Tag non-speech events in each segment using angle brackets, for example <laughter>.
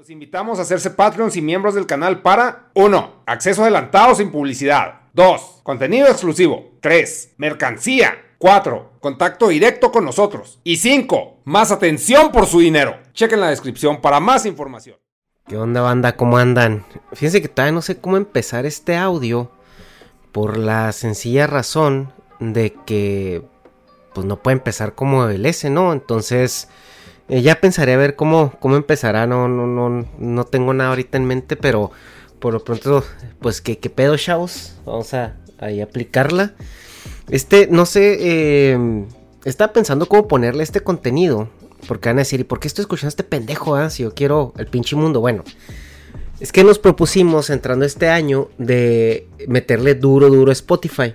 Los invitamos a hacerse Patreons y miembros del canal para 1. Acceso adelantado sin publicidad. 2. Contenido exclusivo. 3. Mercancía. 4. Contacto directo con nosotros. Y 5. Más atención por su dinero. Chequen la descripción para más información. ¿Qué onda banda? ¿Cómo andan? Fíjense que todavía no sé cómo empezar este audio por la sencilla razón de que pues no puede empezar como el S, ¿no? Entonces eh, ya pensaré a ver cómo, cómo empezará, no, no, no, no tengo nada ahorita en mente, pero por lo pronto, pues que, pedo, chavos, vamos a ahí aplicarla. Este, no sé, eh, estaba pensando cómo ponerle este contenido, porque van a decir, ¿y por qué estoy escuchando a este pendejo, ah? si yo quiero el pinche mundo? Bueno, es que nos propusimos entrando este año de meterle duro, duro a Spotify.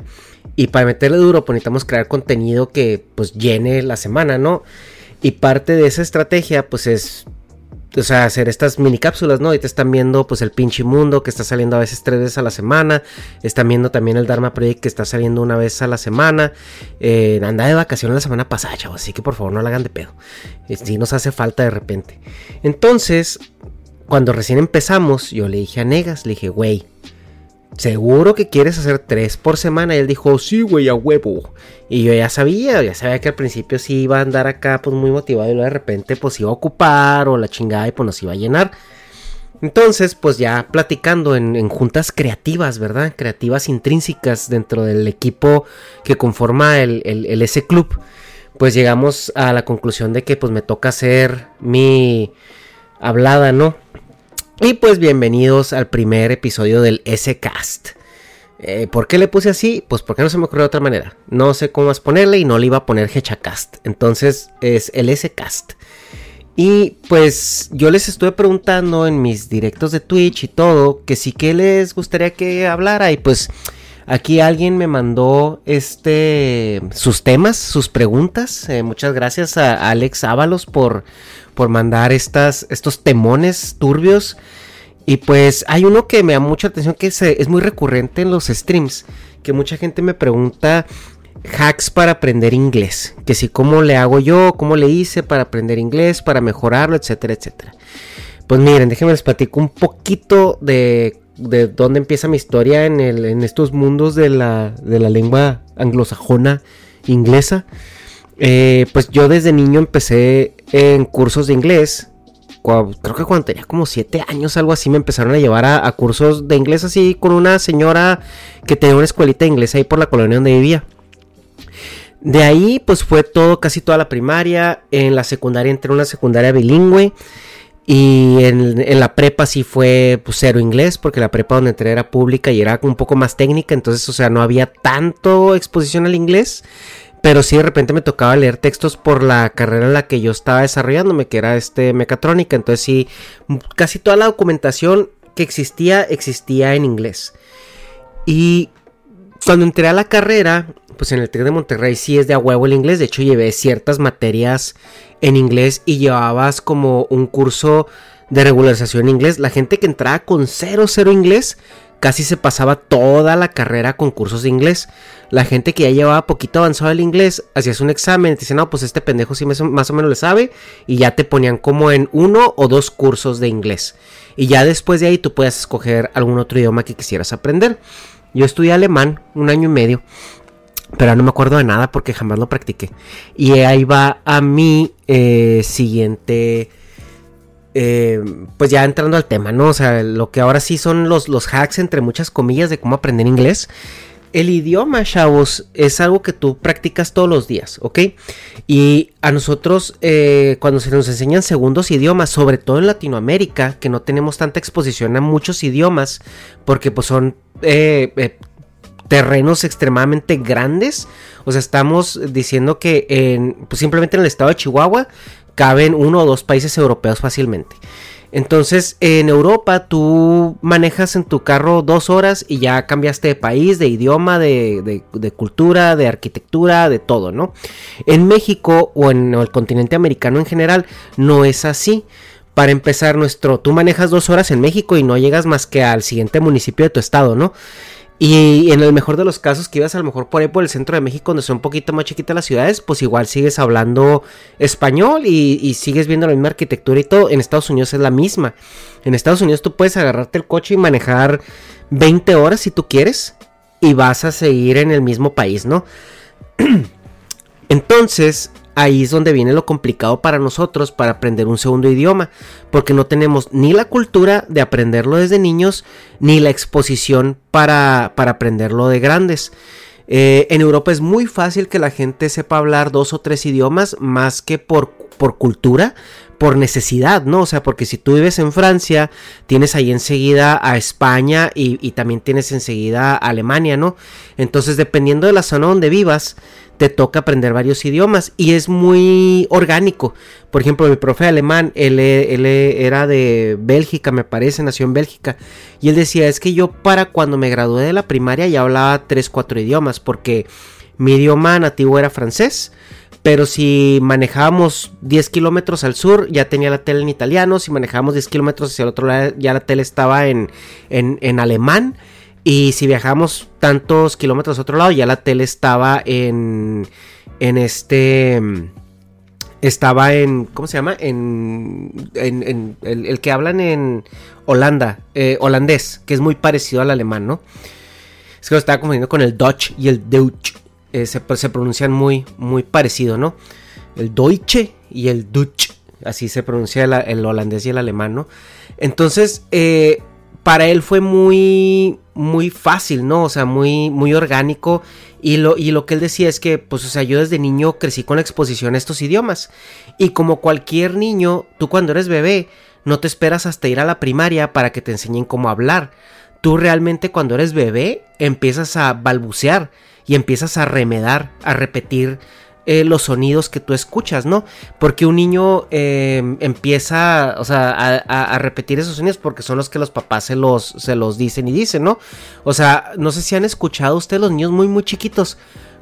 Y para meterle duro, pues necesitamos crear contenido que pues llene la semana, ¿no? Y parte de esa estrategia, pues es, o sea, hacer estas mini cápsulas, ¿no? Y te están viendo, pues, el pinche mundo que está saliendo a veces tres veces a la semana. Están viendo también el Dharma Project que está saliendo una vez a la semana. Eh, anda de vacaciones la semana pasada, chavos. Así que por favor no la hagan de pedo. Si nos hace falta de repente. Entonces, cuando recién empezamos, yo le dije a Negas, le dije, güey ¿seguro que quieres hacer tres por semana? Y él dijo, sí, güey, a huevo. Y yo ya sabía, ya sabía que al principio sí iba a andar acá pues muy motivado y luego de repente pues iba a ocupar o la chingada y pues nos iba a llenar. Entonces, pues ya platicando en, juntas creativas, ¿verdad? Creativas intrínsecas dentro del equipo que conforma el, el, Club, pues llegamos a la conclusión de que pues me toca hacer mi hablada, ¿no? Y pues bienvenidos al primer episodio del S-Cast. Eh, ¿Por qué le puse así? Pues porque no se me ocurrió de otra manera. No sé cómo más ponerle y no le iba a poner Hechacast. Entonces es el S-Cast. Y pues yo les estuve preguntando en mis directos de Twitch y todo que sí que les gustaría que hablara. Y pues aquí alguien me mandó este sus temas, sus preguntas. Eh, muchas gracias a Alex Ábalos por por mandar estas, estos temones turbios. Y pues hay uno que me da mucha atención que es, es muy recurrente en los streams. Que mucha gente me pregunta hacks para aprender inglés. Que si cómo le hago yo, cómo le hice para aprender inglés, para mejorarlo, etcétera, etcétera. Pues miren, déjenme les platico un poquito de, de dónde empieza mi historia en, el, en estos mundos de la, de la lengua anglosajona inglesa. Eh, pues yo desde niño empecé en cursos de inglés. Creo que cuando tenía como 7 años, algo así, me empezaron a llevar a, cursos de inglés así con una señora que tenía una escuelita de inglés ahí por la colonia donde vivía. De ahí, pues fue todo, casi toda la primaria. En la secundaria entré en una secundaria bilingüe. Y en, la prepa sí fue pues, cero inglés, porque la prepa donde entré era pública y era un poco más técnica. Entonces, o sea, no había tanto exposición al inglés. Pero sí de repente me tocaba leer textos por la carrera en la que yo estaba desarrollándome, que era este mecatrónica. Entonces sí, casi toda la documentación que existía existía en inglés. Y cuando entré a la carrera pues en el TEC de Monterrey sí es de a huevo el inglés. De hecho, llevé ciertas materias en inglés y llevabas como un curso de regularización en inglés. La gente que entraba con 0-0 inglés casi se pasaba toda la carrera con cursos de inglés. La gente que ya llevaba poquito avanzado el inglés, hacías un examen te decían, no, pues este pendejo sí más o menos le sabe. Y ya te ponían como en uno o dos cursos de inglés. Y ya después de ahí tú puedes escoger algún otro idioma que quisieras aprender. Yo estudié alemán un año y medio. Pero no me acuerdo de nada porque jamás lo practiqué. Y ahí va a mi eh, siguiente eh, pues ya entrando al tema, ¿no? O sea, lo que ahora sí son los, los hacks, entre muchas comillas, de cómo aprender inglés. El idioma, chavos, es algo que tú practicas todos los días, ¿ok? Y a nosotros, eh, cuando se nos enseñan segundos idiomas, sobre todo en Latinoamérica, que no tenemos tanta exposición a muchos idiomas, porque pues son terrenos extremadamente grandes. O sea, estamos diciendo que en, pues simplemente en el estado de Chihuahua caben uno o dos países europeos fácilmente. Entonces, en Europa tú manejas en tu carro dos horas y ya cambiaste de país, de idioma, de, cultura, de arquitectura, de todo, ¿no? En México o en el continente americano en general no es así. Para empezar, nuestro, tú manejas dos horas en México y no llegas más que al siguiente municipio de tu estado, ¿no? Y en el mejor de los casos que ibas a lo mejor por ahí por el centro de México, donde son un poquito más chiquitas las ciudades, pues igual sigues hablando español y, sigues viendo la misma arquitectura y todo. En Estados Unidos es la misma. En Estados Unidos tú puedes agarrarte el coche y manejar 20 horas si tú quieres y vas a seguir en el mismo país, ¿no? <clears throat> Entonces, ahí es donde viene lo complicado para nosotros para aprender un segundo idioma, porque no tenemos ni la cultura de aprenderlo desde niños, ni la exposición para, para aprenderlo de grandes. Eh, en Europa es muy fácil que la gente sepa hablar dos o tres idiomas más que por, por cultura, por necesidad, ¿no? O sea, porque si tú vives en Francia, tienes ahí enseguida a España y, y también tienes enseguida a Alemania, ¿no? Entonces, dependiendo de la zona donde vivas, te toca aprender varios idiomas y es muy orgánico. Por ejemplo, mi profe alemán, él, era de Bélgica, me parece, nació en Bélgica. Y él decía, es que yo para cuando me gradué de la primaria ya hablaba 3, 4 idiomas, porque mi idioma nativo era francés. Pero si manejábamos 10 kilómetros al sur, ya tenía la tele en italiano. Si manejábamos 10 kilómetros hacia el otro lado, ya la tele estaba en, en, en alemán. Y si viajamos tantos kilómetros a otro lado, ya la tele estaba en. En este. Estaba en. ¿Cómo se llama? En. en, el, que hablan en Holanda. Eh, holandés, que es muy parecido al alemán, ¿no? Es que lo estaba confundiendo con el Dutch y el Deutsch. Eh, se, pronuncian muy, muy parecido, ¿no? El Deutsche y el Dutch. Así se pronuncia el, el holandés y el alemán, ¿no? Entonces, eh, para él fue muy, muy fácil, ¿no? O sea, muy, muy orgánico. Y lo, y lo que él decía es que, pues, o sea, yo desde niño crecí con la exposición a estos idiomas. Y como cualquier niño, tú cuando eres bebé, no te esperas hasta ir a la primaria para que te enseñen cómo hablar. Tú realmente cuando eres bebé empiezas a balbucear y empiezas a remedar, a repetir eh, los sonidos que tú escuchas, ¿no? Porque un niño em, empieza, o sea, a, repetir esos sonidos porque son los que los papás se los, se los dicen y dicen, ¿no? O sea, no sé si han escuchado ustedes los niños muy, muy chiquitos,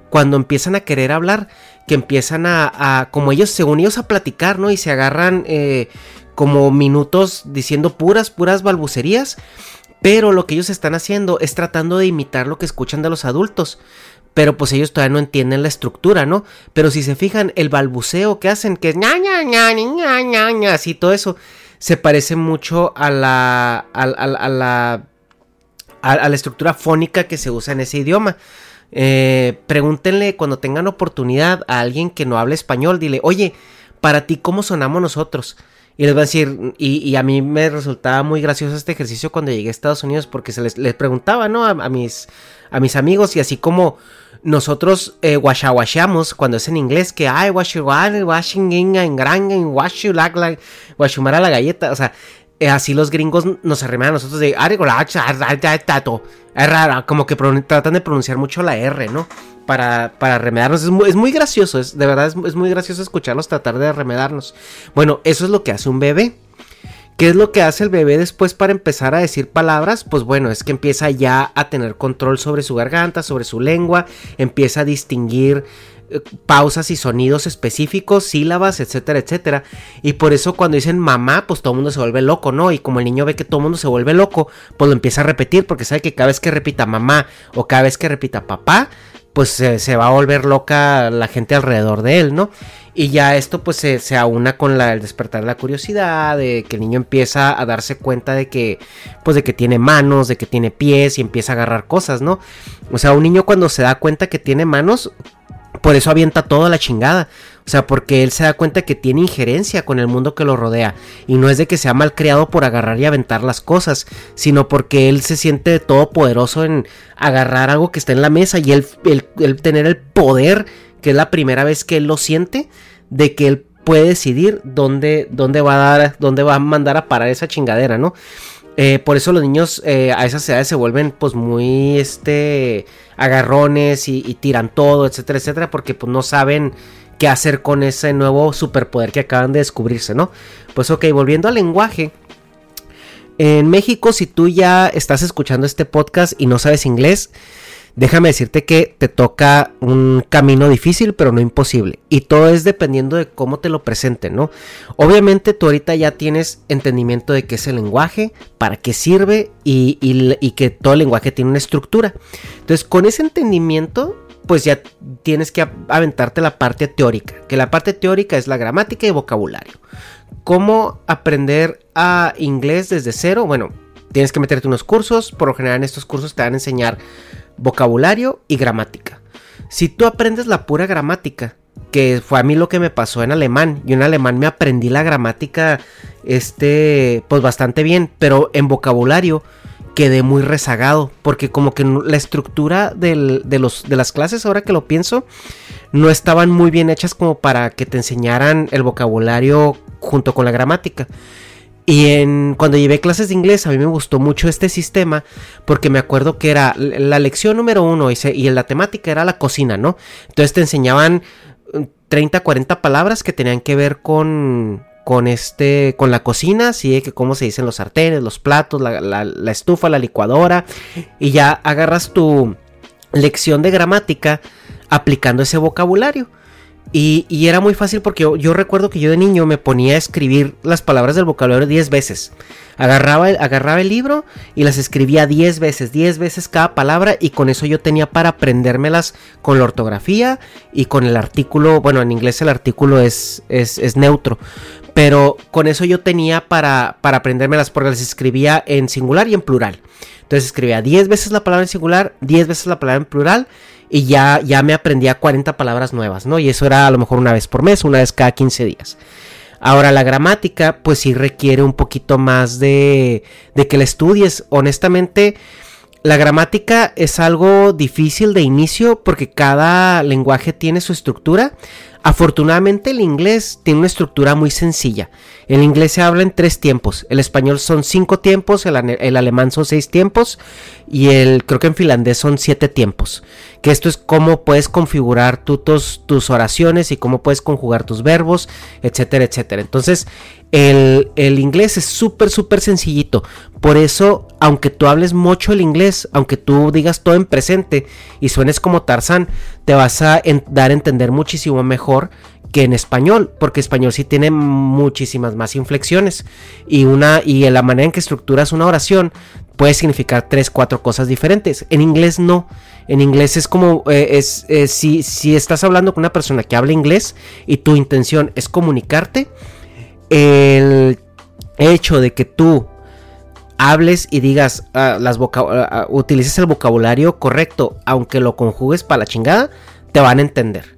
cuando empiezan a querer hablar, que empiezan a, como ellos, según ellos, a platicar, ¿no? Y se agarran eh, como minutos diciendo puras, puras balbucerías. Pero lo que ellos están haciendo es tratando de imitar lo que escuchan de los adultos pero pues ellos todavía no entienden la estructura, ¿no? Pero si se fijan, el balbuceo que hacen, que es ña, ña, ña, ña, ña, ña, así todo eso, se parece mucho a la, a, la, a, la estructura fónica que se usa en ese idioma. Eh, pregúntenle cuando tengan oportunidad a alguien que no hable español, dile, oye, para ti, ¿cómo sonamos nosotros? Y les va a decir, y, a mí me resultaba muy gracioso este ejercicio cuando llegué a Estados Unidos porque se les, les preguntaba, ¿no? A, mis, a mis amigos y así como nosotros eh, cuando es en inglés, que ay, washing en gran, washumara la galleta, o sea, así los gringos nos arriman a nosotros de es raro, como que tratan de pronunciar mucho la R, ¿no? Para, para remedarnos. Es muy, es muy gracioso, de verdad es, es, muy gracioso escucharlos tratar de remedarnos. Bueno, eso es lo que hace un bebé. ¿Qué es lo que hace el bebé después para empezar a decir palabras? Pues bueno, es que empieza ya a tener control sobre su garganta, sobre su lengua, empieza a distinguir eh, pausas y sonidos específicos, sílabas, etcétera, etcétera. Y por eso cuando dicen mamá, pues todo el mundo se vuelve loco, ¿no? Y como el niño ve que todo el mundo se vuelve loco, pues lo empieza a repetir porque sabe que cada vez que repita mamá o cada vez que repita papá, pues se, va a volver loca la gente alrededor de él, ¿no? Y ya esto pues se, se aúna con el despertar de la curiosidad, de que el niño empieza a darse cuenta de que, pues de que tiene manos, de que tiene pies y empieza a agarrar cosas, ¿no? O sea, un niño cuando se da cuenta que tiene manos, por eso avienta toda la chingada. O sea, porque él se da cuenta que tiene injerencia con el mundo que lo rodea. Y no es de que sea mal criado por agarrar y aventar las cosas, sino porque él se siente todopoderoso en agarrar algo que está en la mesa y él, tener el poder, que es la primera vez que él lo siente, de que él puede decidir dónde, dónde va a dar, dónde va a mandar a parar esa chingadera, ¿no? Eh, por eso los niños eh, a esas edades se vuelven pues muy este agarrones y, tiran todo, etcétera, etcétera, porque pues no saben qué hacer con ese nuevo superpoder que acaban de descubrirse, ¿no? Pues ok, volviendo al lenguaje. En México, si tú ya estás escuchando este podcast y no sabes inglés, déjame decirte que te toca un camino difícil, pero no imposible. Y todo es dependiendo de cómo te lo presenten, ¿no? Obviamente tú ahorita ya tienes entendimiento de qué es el lenguaje, para qué sirve y, que todo el lenguaje tiene una estructura. Entonces, con ese entendimiento, pues ya tienes que aventarte la parte teórica, que la parte teórica es la gramática y vocabulario. ¿Cómo aprender a inglés desde cero? Bueno, tienes que meterte unos cursos, por lo general en estos cursos te van a enseñar vocabulario y gramática. Si tú aprendes la pura gramática, que fue a mí lo que me pasó en alemán, y en alemán me aprendí la gramática este pues bastante bien, pero en vocabulario quedé muy rezagado, porque como que la estructura de, los, de las clases, ahora que lo pienso, no estaban muy bien hechas como para que te enseñaran el vocabulario junto con la gramática. Y en, cuando llevé clases de inglés, a mí me gustó mucho este sistema porque me acuerdo que era la lección número uno y, y la temática era la cocina, ¿no? Entonces te enseñaban 30, mm, 40 palabras que tenían que ver con, con este, con la cocina, sí, que cómo se dicen los sartenes, los platos, la, estufa, la licuadora, y ya agarras tu lección de gramática aplicando ese vocabulario. Y, era muy fácil porque yo, recuerdo que yo de niño me ponía a escribir las palabras del vocabulario 10 veces. Agarraba, agarraba el libro y las escribía 10 veces, 10 veces cada palabra y con eso yo tenía para aprendérmelas con la ortografía y con el artículo, bueno, en inglés el artículo es, es, es neutro, pero con eso yo tenía para, para aprendérmelas porque las escribía en singular y en plural. Entonces escribía 10 veces la palabra en singular, 10 veces la palabra en plural y ya, ya me aprendía 40 palabras nuevas, ¿no? Y eso era a lo mejor una vez por mes, una vez cada 15 días. Ahora la gramática pues sí requiere un poquito más de, de que la estudies. Honestamente, la gramática es algo difícil de inicio porque cada lenguaje tiene su estructura. Afortunadamente el inglés tiene una estructura muy sencilla. El inglés se habla en tres tiempos. El español son cinco tiempos, el, alemán son seis tiempos y el creo que en finlandés son siete tiempos. Que esto es cómo puedes configurar tus, tus oraciones y cómo puedes conjugar tus verbos, etcétera, etcétera. Entonces el, el inglés es súper, súper sencillito. Por eso, aunque tú hables mucho el inglés, aunque tú digas todo en presente y suenes como Tarzán, te vas a dar a entender muchísimo mejor que en español, porque español sí tiene muchísimas más inflexiones y una y la manera en que estructuras una oración puede significar tres, cuatro cosas diferentes. En inglés no. En inglés es como eh, es eh, si, si estás hablando con una persona que habla inglés y tu intención es comunicarte, el hecho de que tú hables y digas uh, las uh, utilices el vocabulario correcto, aunque lo conjugues para la chingada, te van a entender.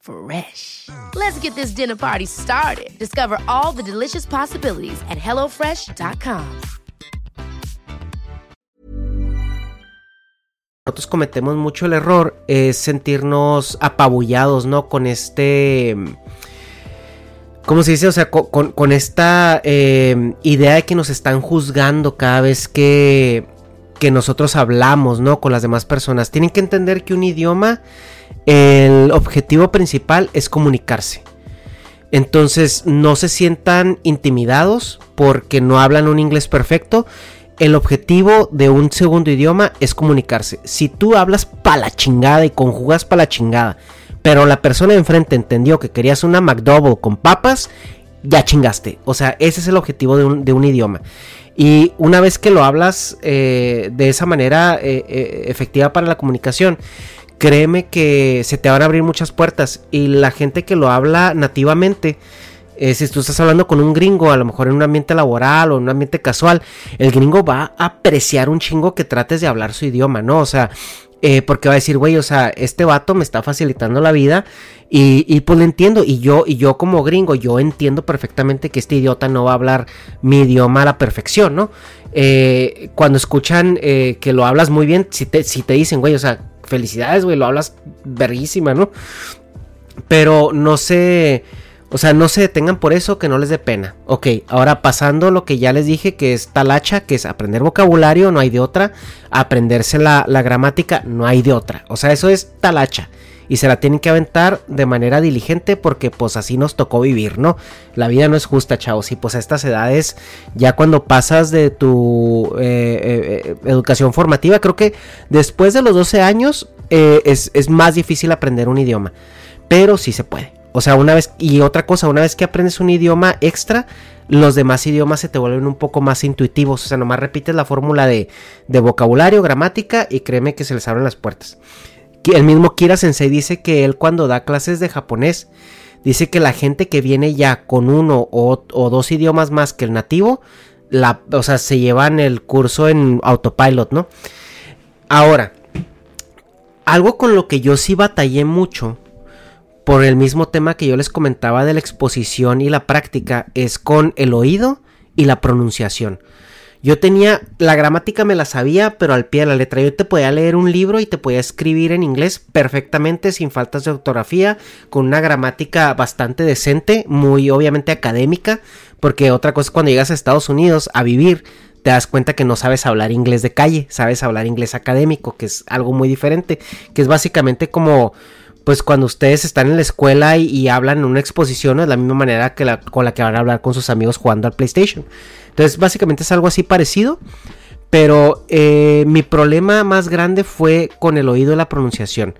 Fresh. Let's get this dinner party started. Discover all the delicious possibilities at hellofresh.com. Nosotros cometemos mucho el error es sentirnos apabullados, ¿no? Con este... ¿Cómo se dice? O sea, con, con esta eh, idea de que nos están juzgando cada vez que, que nosotros hablamos, ¿no? Con las demás personas. Tienen que entender que un idioma, el objetivo principal es comunicarse. Entonces no se sientan intimidados porque no hablan un inglés perfecto. El objetivo de un segundo idioma es comunicarse. Si tú hablas pa' la chingada y conjugas pa' la chingada, pero la persona enfrente entendió que querías una McDouble con papas, ya chingaste. O sea, ese es el objetivo de un, de un idioma. Y una vez que lo hablas eh, de esa manera eh, eh, efectiva para la comunicación, créeme que se te van a abrir muchas puertas. Y la gente que lo habla nativamente, eh, si tú estás hablando con un gringo, a lo mejor en un ambiente laboral o en un ambiente casual, el gringo va a apreciar un chingo que trates de hablar su idioma, ¿no? O sea, eh, porque va a decir, güey, o sea, este vato me está facilitando la vida y, y, pues lo entiendo. Y yo, y yo como gringo, yo entiendo perfectamente que este idiota no va a hablar mi idioma a la perfección, ¿no? Eh, cuando escuchan que lo hablas muy bien, si te, si te dicen, güey, o sea, felicidades, güey, lo hablas verguísima, ¿no? Pero no sé... O sea, no se detengan por eso, que no les dé pena. Ok, ahora pasando lo que ya les dije, que es talacha, que es aprender vocabulario, no hay de otra. Aprenderse la, la gramática, no hay de otra. O sea, eso es talacha. Y se la tienen que aventar de manera diligente porque pues así nos tocó vivir, ¿no? La vida no es justa, chavos. Y pues a estas edades, ya cuando pasas de tu eh, eh, educación formativa, creo que después de los 12 años eh, es, es más difícil aprender un idioma. Pero sí se puede. O sea, una vez, y otra cosa, una vez que aprendes un idioma extra, los demás idiomas se te vuelven un poco más intuitivos. O sea, nomás repites la fórmula de, de vocabulario, gramática, y créeme que se les abren las puertas. El mismo Kira Sensei dice que él cuando da clases de japonés, dice que la gente que viene ya con uno o, dos idiomas más que el nativo, la, o sea, se llevan el curso en autopilot, ¿no? Ahora, algo con lo que yo sí batallé mucho por el mismo tema que yo les comentaba de la exposición y la práctica, es con el oído y la pronunciación. Yo tenía, la gramática me la sabía, pero al pie de la letra. Yo te podía leer un libro y te podía escribir en inglés perfectamente, sin faltas de ortografía, con una gramática bastante decente, muy obviamente académica, porque otra cosa es cuando llegas a Estados Unidos a vivir, te das cuenta que no sabes hablar inglés de calle, sabes hablar inglés académico, que es algo muy diferente, que es básicamente como pues cuando ustedes están en la escuela y, hablan en una exposición es la misma manera que con la que van a hablar con sus amigos jugando al PlayStation. Entonces básicamente es algo así parecido. Pero eh, mi problema más grande fue con el oído y la pronunciación.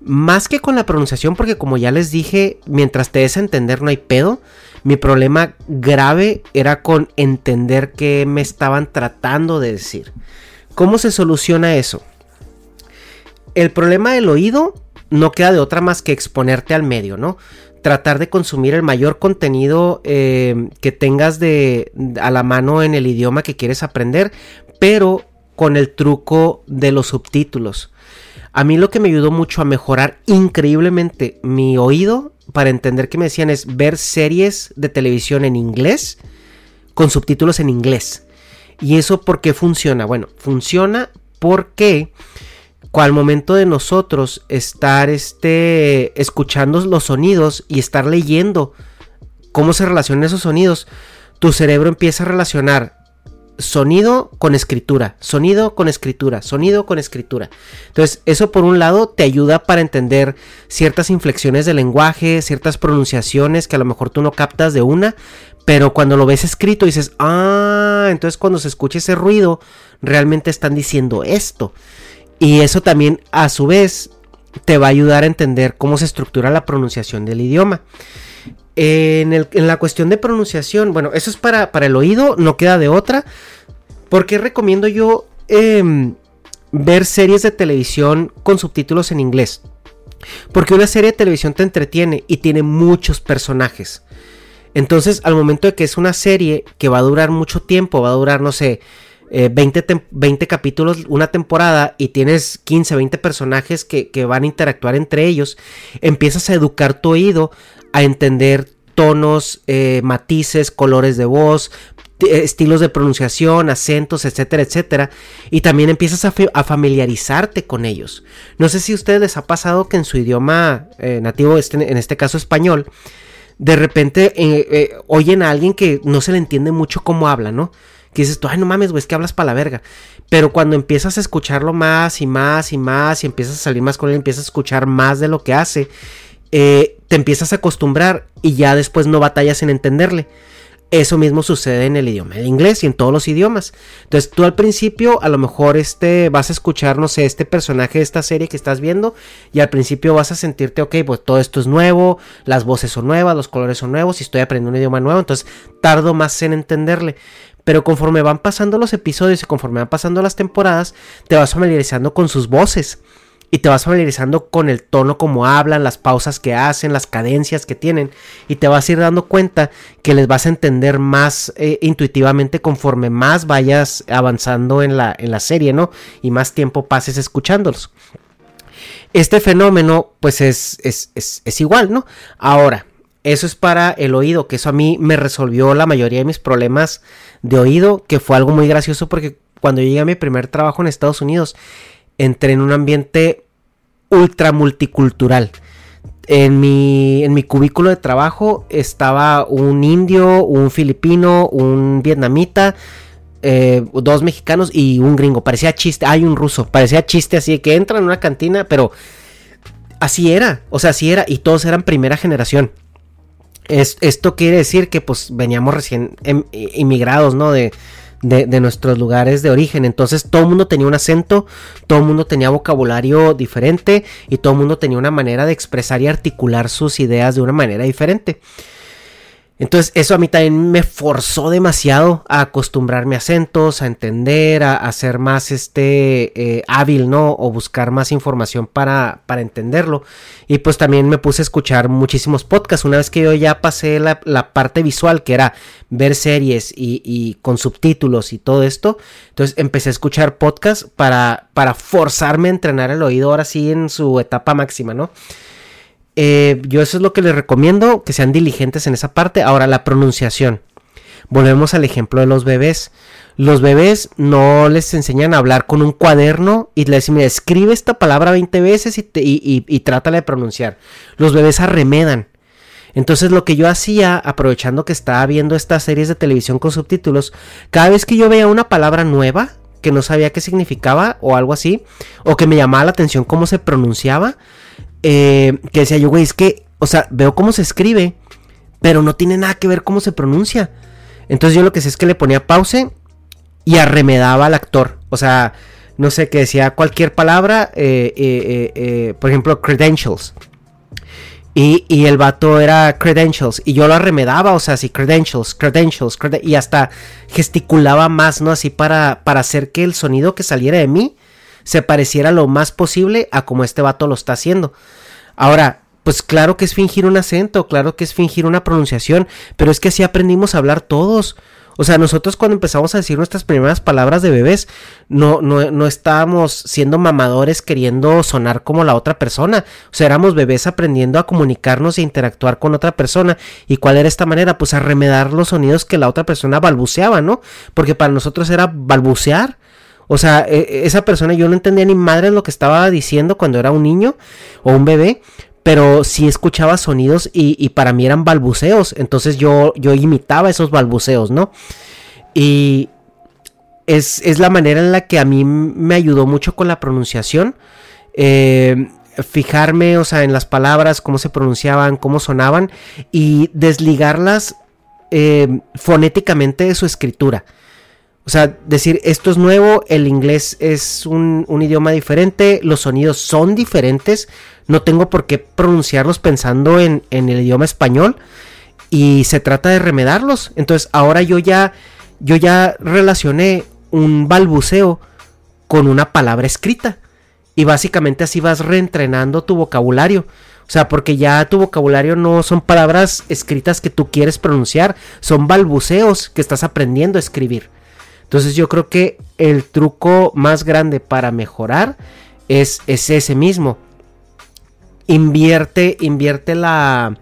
Más que con la pronunciación, porque como ya les dije, mientras te des a entender no hay pedo. Mi problema grave era con entender qué me estaban tratando de decir. ¿Cómo se soluciona eso? El problema del oído no queda de otra más que exponerte al medio, ¿no? Tratar de consumir el mayor contenido eh, que tengas de, a la mano en el idioma que quieres aprender, pero con el truco de los subtítulos. A mí lo que me ayudó mucho a mejorar increíblemente mi oído para entender que me decían es ver series de televisión en inglés con subtítulos en inglés. ¿Y eso por qué funciona? Bueno, funciona porque al momento de nosotros estar este, escuchando los sonidos y estar leyendo cómo se relacionan esos sonidos, tu cerebro empieza a relacionar sonido con escritura, sonido con escritura, sonido con escritura. Entonces, eso por un lado te ayuda para entender ciertas inflexiones del lenguaje, ciertas pronunciaciones que a lo mejor tú no captas de una, pero cuando lo ves escrito dices, ah, entonces cuando se escucha ese ruido, realmente están diciendo esto. Y eso también a su vez te va a ayudar a entender cómo se estructura la pronunciación del idioma. En, la cuestión de pronunciación, bueno, eso es para, para, el oído, no queda de otra. Porque recomiendo yo em, ver series de televisión con subtítulos en inglés. Porque una serie de televisión te entretiene y tiene muchos personajes. Entonces, al momento de que es una serie que va a durar mucho tiempo, va a durar, no sé, 20, eh, 20, capítulos, una temporada, y tienes 15, 20 personajes que, van a interactuar entre ellos, empiezas a educar tu oído a entender tonos, eh, matices, colores de voz, estilos de pronunciación, acentos, etcétera, etcétera. Y también empiezas a, familiarizarte con ellos. No sé si a ustedes les ha pasado que en su idioma eh, nativo, este, en este caso español, de repente eh, eh, oyen a alguien que no se le entiende mucho cómo habla, ¿no? Que dices tú, ay, no mames, güey, es que hablas para la verga. Pero cuando empiezas a escucharlo más y más y más y empiezas a salir más con él, empiezas a escuchar más de lo que hace, te empiezas a acostumbrar y ya después no batallas en entenderle. Eso mismo sucede en el idioma de inglés y en todos los idiomas. Entonces tú al principio a lo mejor este vas a escuchar, no sé, este personaje de esta serie que estás viendo y al principio vas a sentirte, ok, pues todo esto es nuevo, las voces son nuevas, los colores son nuevos y estoy aprendiendo un idioma nuevo, entonces tardo más en entenderle. Pero conforme van pasando los episodios y conforme van pasando las temporadas, te vas familiarizando con sus voces y te vas familiarizando con el tono como hablan, las pausas que hacen, las cadencias que tienen y te vas a ir dando cuenta que les vas a entender más eh, intuitivamente conforme más vayas avanzando en la, en la serie, ¿no? Y más tiempo pases escuchándolos. Este fenómeno pues es, es, es igual, ¿no? Ahora, eso es para el oído, que eso a mí me resolvió la mayoría de mis problemas de oído, que fue algo muy gracioso porque cuando llegué a mi primer trabajo en Estados Unidos, entré en un ambiente ultra multicultural. En mi, en mi cubículo de trabajo estaba un indio, un filipino, un vietnamita, eh, dos mexicanos y un gringo. Parecía chiste, hay un ruso, parecía chiste así que entra en una cantina, pero así era, o sea, así era, y todos eran primera generación. Es, esto quiere decir que pues veníamos recién em, inmigrados, ¿no? De, de, nuestros lugares de origen. Entonces todo el mundo tenía un acento, todo el mundo tenía vocabulario diferente y todo el mundo tenía una manera de expresar y articular sus ideas de una manera diferente. Entonces eso a mí también me forzó demasiado a acostumbrarme a acentos, a entender, a, ser más este eh, hábil, ¿no? O buscar más información para, para, entenderlo. Y pues también me puse a escuchar muchísimos podcasts. Una vez que yo ya pasé la, parte visual, que era ver series y, con subtítulos y todo esto, entonces empecé a escuchar podcasts para, para forzarme a entrenar el oído ahora sí en su etapa máxima, ¿no? Eh, yo eso es lo que les recomiendo, que sean diligentes en esa parte. Ahora, la pronunciación. Volvemos al ejemplo de los bebés. Los bebés no les enseñan a hablar con un cuaderno y les dicen, escribe esta palabra 20 veces y, y, trátala de pronunciar. Los bebés arremedan. Entonces lo que yo hacía, aprovechando que estaba viendo estas series de televisión con subtítulos, cada vez que yo veía una palabra nueva, que no sabía qué significaba o algo así, o que me llamaba la atención cómo se pronunciaba, eh, que decía yo, güey, es que, o sea, veo cómo se escribe, pero no tiene nada que ver cómo se pronuncia. Entonces yo lo que sé es que le ponía pause y arremedaba al actor. O sea, no sé, que decía cualquier palabra, eh, eh, por ejemplo, credentials. Y, y, el vato era credentials. Y yo lo arremedaba, o sea, así, credentials, credentials, y hasta gesticulaba más, ¿no? Así para, para hacer que el sonido que saliera de mí se pareciera lo más posible a como este vato lo está haciendo. Ahora, pues claro que es fingir un acento, claro que es fingir una pronunciación, pero es que así aprendimos a hablar todos. O sea, nosotros cuando empezamos a decir nuestras primeras palabras de bebés, no, no, no estábamos siendo mamadores queriendo sonar como la otra persona. O sea, éramos bebés aprendiendo a comunicarnos e interactuar con otra persona. ¿Y cuál era esta manera? Pues a remedar los sonidos que la otra persona balbuceaba, ¿no? Porque para nosotros era balbucear. O sea, e, e, esa persona yo no entendía ni madre lo que estaba diciendo cuando era un niño o un bebé, pero sí escuchaba sonidos y, para mí eran balbuceos. Entonces yo, yo imitaba esos balbuceos, ¿no? Y es, la manera en la que a mí me ayudó mucho con la pronunciación. Eh, fijarme, o sea, en las palabras, cómo se pronunciaban, cómo sonaban y desligarlas eh, fonéticamente de su escritura. O sea, decir esto es nuevo, el inglés es un, idioma diferente, los sonidos son diferentes, no tengo por qué pronunciarlos pensando en, el idioma español y se trata de remedarlos. Entonces ahora yo ya, yo ya relacioné un balbuceo con una palabra escrita. Y básicamente así vas reentrenando tu vocabulario. O sea, porque ya tu vocabulario no son palabras escritas que tú quieres pronunciar, son balbuceos que estás aprendiendo a escribir. Entonces yo creo que el truco más grande para mejorar es, es ese mismo. Invierte, invierte la,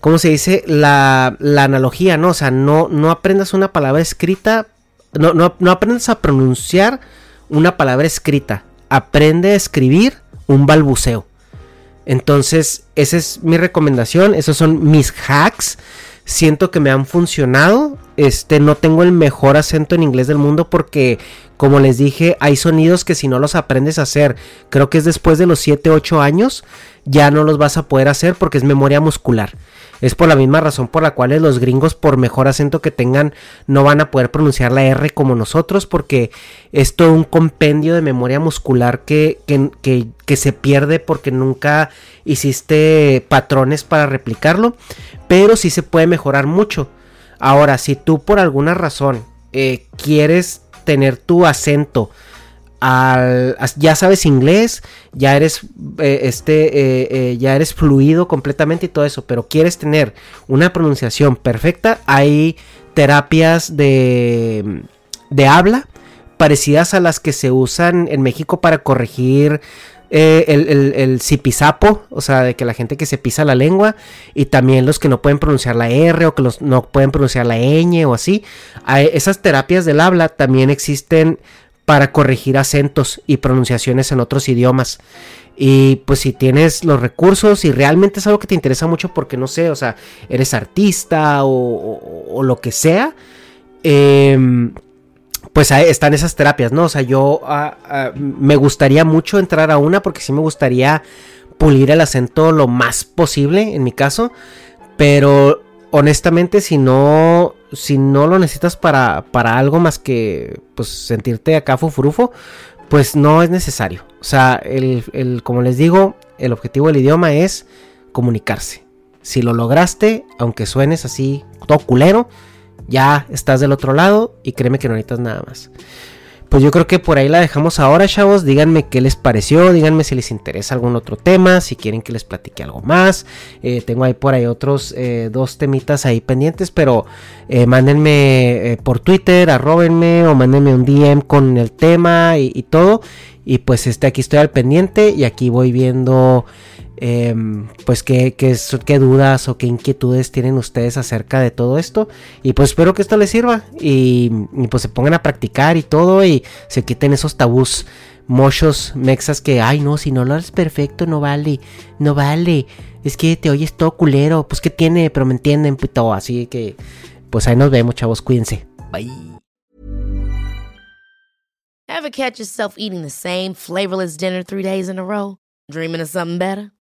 ¿cómo se dice? La, la, analogía, ¿no? O sea, no, no aprendas una palabra escrita, no, no, no aprendas a pronunciar una palabra escrita, aprende a escribir un balbuceo. Entonces, esa es mi recomendación, esos son mis hacks. Siento que me han funcionado. Este, no tengo el mejor acento en inglés del mundo porque, como les dije, hay sonidos que si no los aprendes a hacer, creo que es después de los 7, 8 años, ya no los vas a poder hacer porque es memoria muscular. Es por la misma razón por la cual los gringos, por mejor acento que tengan, no van a poder pronunciar la R como nosotros, porque es todo un compendio de memoria muscular que, que, que, se pierde porque nunca hiciste patrones para replicarlo, pero sí se puede mejorar mucho. Ahora, si tú por alguna razón eh, quieres tener tu acento, ya sabes inglés, ya eres eh, este, eh, ya eres fluido completamente y todo eso, pero quieres tener una pronunciación perfecta, hay terapias de, de habla parecidas a las que se usan en México para corregir el, el, el zipizapo, o sea, de que la gente que se pisa la lengua, y también los que no pueden pronunciar la R o que los, no pueden pronunciar la ñ o así. esas terapias del habla también existen para corregir acentos y pronunciaciones en otros idiomas. Y pues si tienes los recursos y realmente es algo que te interesa mucho porque no sé, o sea, eres artista o, lo que sea, em, pues ahí están esas terapias, ¿no? O sea, yo ah, ah, me gustaría mucho entrar a una porque sí me gustaría pulir el acento lo más posible en mi caso, pero honestamente si no si no lo necesitas para, para algo más que pues sentirte acá fufurufo, pues no es necesario. O sea, el, como les digo, el objetivo del idioma es comunicarse. Si lo lograste, aunque suenes así todo culero, ya estás del otro lado y créeme que no necesitas nada más pues yo creo que por ahí la dejamos ahora, chavos. Díganme qué les pareció, díganme si les interesa algún otro tema, si quieren que les platique algo más. Eh, tengo ahí por ahí otros eh, dos temitas ahí pendientes, pero eh, mándenme por Twitter, arrobenme o mándenme un DM con el tema y, y todo. Y pues este, aquí estoy al pendiente y aquí voy viendo Em, pues qué, qué, dudas o qué inquietudes tienen ustedes acerca de todo esto. Y pues espero que esto les sirva y, pues se pongan a practicar y todo y se quiten esos tabús mochos mexas que, ay no, si no lo haces perfecto no vale, no vale. Es que te oyes todo culero, pues que tiene, pero me entienden, puto. Así que, pues ahí nos vemos, chavos, cuídense. Bye. Ever catch yourself eating the same flavorless dinner three days in a row? Dreaming of something better?